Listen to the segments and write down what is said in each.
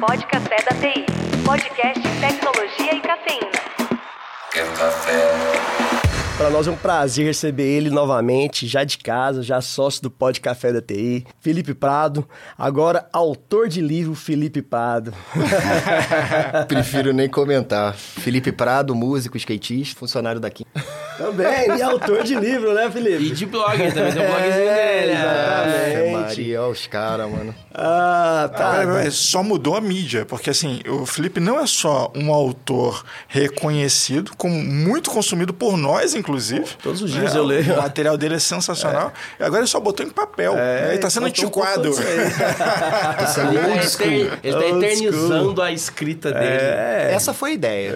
Pod Café da TI. Podcast Tecnologia e Cafeína. Quero café. Para nós é um prazer receber ele novamente, já de casa, já sócio do Pod Café da TI, Felipe Prado, agora autor de livro Felipe Prado. Prefiro nem comentar. Felipe Prado, músico, skatista, funcionário daqui. Também, e autor de livro, né, Felipe? E de blog, também tem um blogzinho É, dele. exatamente. Ave Maria, ó, os caras, mano. Ah, tá. Peraí, só mudou a mídia, porque assim, o Felipe não é só um autor reconhecido, como muito consumido por nós, inclusive. Todos os dias É, eu leio. O material dele é sensacional. E agora ele só botou em papel. É, ele tá sendo antiquado. Esse é Ele tá, old school. eter- ele tá eternizando a escrita dele. É. Essa foi a ideia.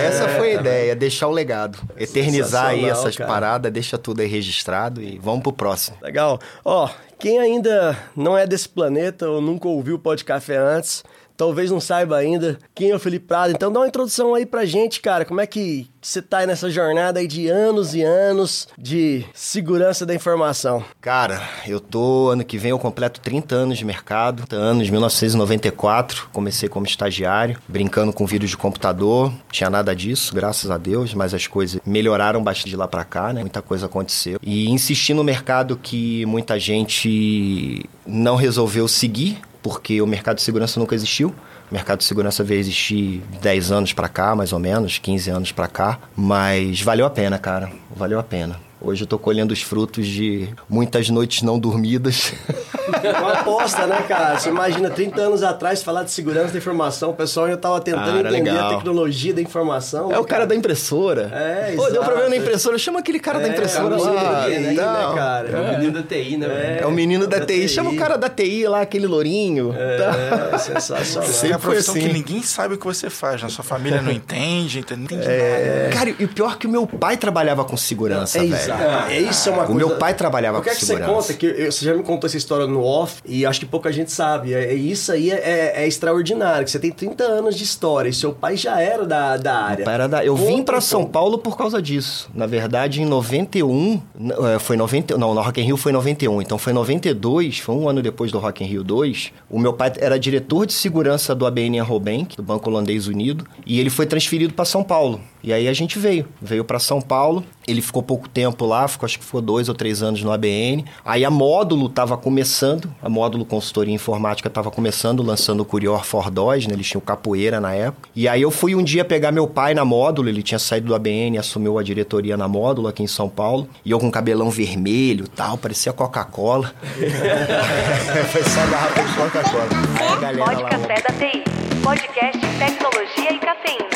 Essa foi a ideia, deixar o legado. Eternizar aí essas cara. paradas, deixa tudo aí registrado e vamos pro próximo. Legal. Ó, quem ainda não é desse planeta ou nunca ouviu o Pod Café antes, talvez não saiba ainda quem é o Felipe Prado. Então dá uma introdução aí pra gente, cara. Como é que você tá aí nessa jornada aí de anos e anos de segurança da informação? Cara, eu tô, ano que vem eu completo 30 anos de mercado, anos 1994, comecei como estagiário, brincando com vírus de computador, tinha nada disso, graças a Deus, mas as coisas melhoraram bastante de lá pra cá, né? Muita coisa aconteceu. E insisti no mercado que muita gente não resolveu seguir, porque o mercado de segurança nunca existiu. O mercado de segurança veio existir 10 anos pra cá, mais ou menos, 15 anos pra cá, mas valeu a pena, cara. Valeu a pena. Hoje eu tô colhendo os frutos de muitas noites não dormidas. Uma aposta, né, cara? Você imagina 30 anos atrás falar de segurança da informação, o pessoal já tava tentando Cara, entender a legal. tecnologia da informação. É o cara da impressora. É, Pô, deu problema na impressora, chama aquele cara da É, impressora camisa lá. né, Então, cara? É o menino da TI, né? velho? É o menino da, da TI. TI. Chama o cara da TI lá, aquele lourinho. Tá. É, sensacional. Você é a Sempre foi profissão assim. que ninguém sabe o que você faz. Na sua família não entende, entende? Não entende É. nada. Cara, e o pior é que o meu pai trabalhava com segurança, É velho. É isso é uma O coisa... meu pai trabalhava Eu quero com que você segurança. conta, que eu- você já me contou essa história no off, e acho que pouca gente sabe. É, é isso aí é, é extraordinário, que você tem 30 anos de história, e seu pai já era da, da área. Para da- Eu Conta vim um São. Paulo por causa disso. Na verdade, em 91, n- eh, foi 90, não, no Rock in Rio foi 91. Então foi 92, foi um ano depois do Rock in Rio 2. O meu pai era diretor de segurança do ABN Robank, do Banco Holandês Unido, e ele foi transferido para São Paulo. E aí a gente veio, veio para São Paulo. Ele ficou pouco tempo lá, ficou, acho que ficou dois ou três anos no ABN. Aí a Módulo estava começando, a Módulo Consultoria Informática estava começando, lançando o Curior for DOS, né? Eles tinham capoeira na época. E aí eu fui um dia pegar meu pai na Módulo, ele tinha saído do ABN, assumiu a diretoria na Módulo aqui em São Paulo. E eu com cabelão vermelho tal, parecia Coca-Cola. Foi só garrafa de Coca-Cola. Aí a galera lá... Café da TI. Podcast Tecnologia e Cafeína.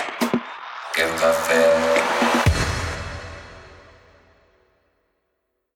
Quero café.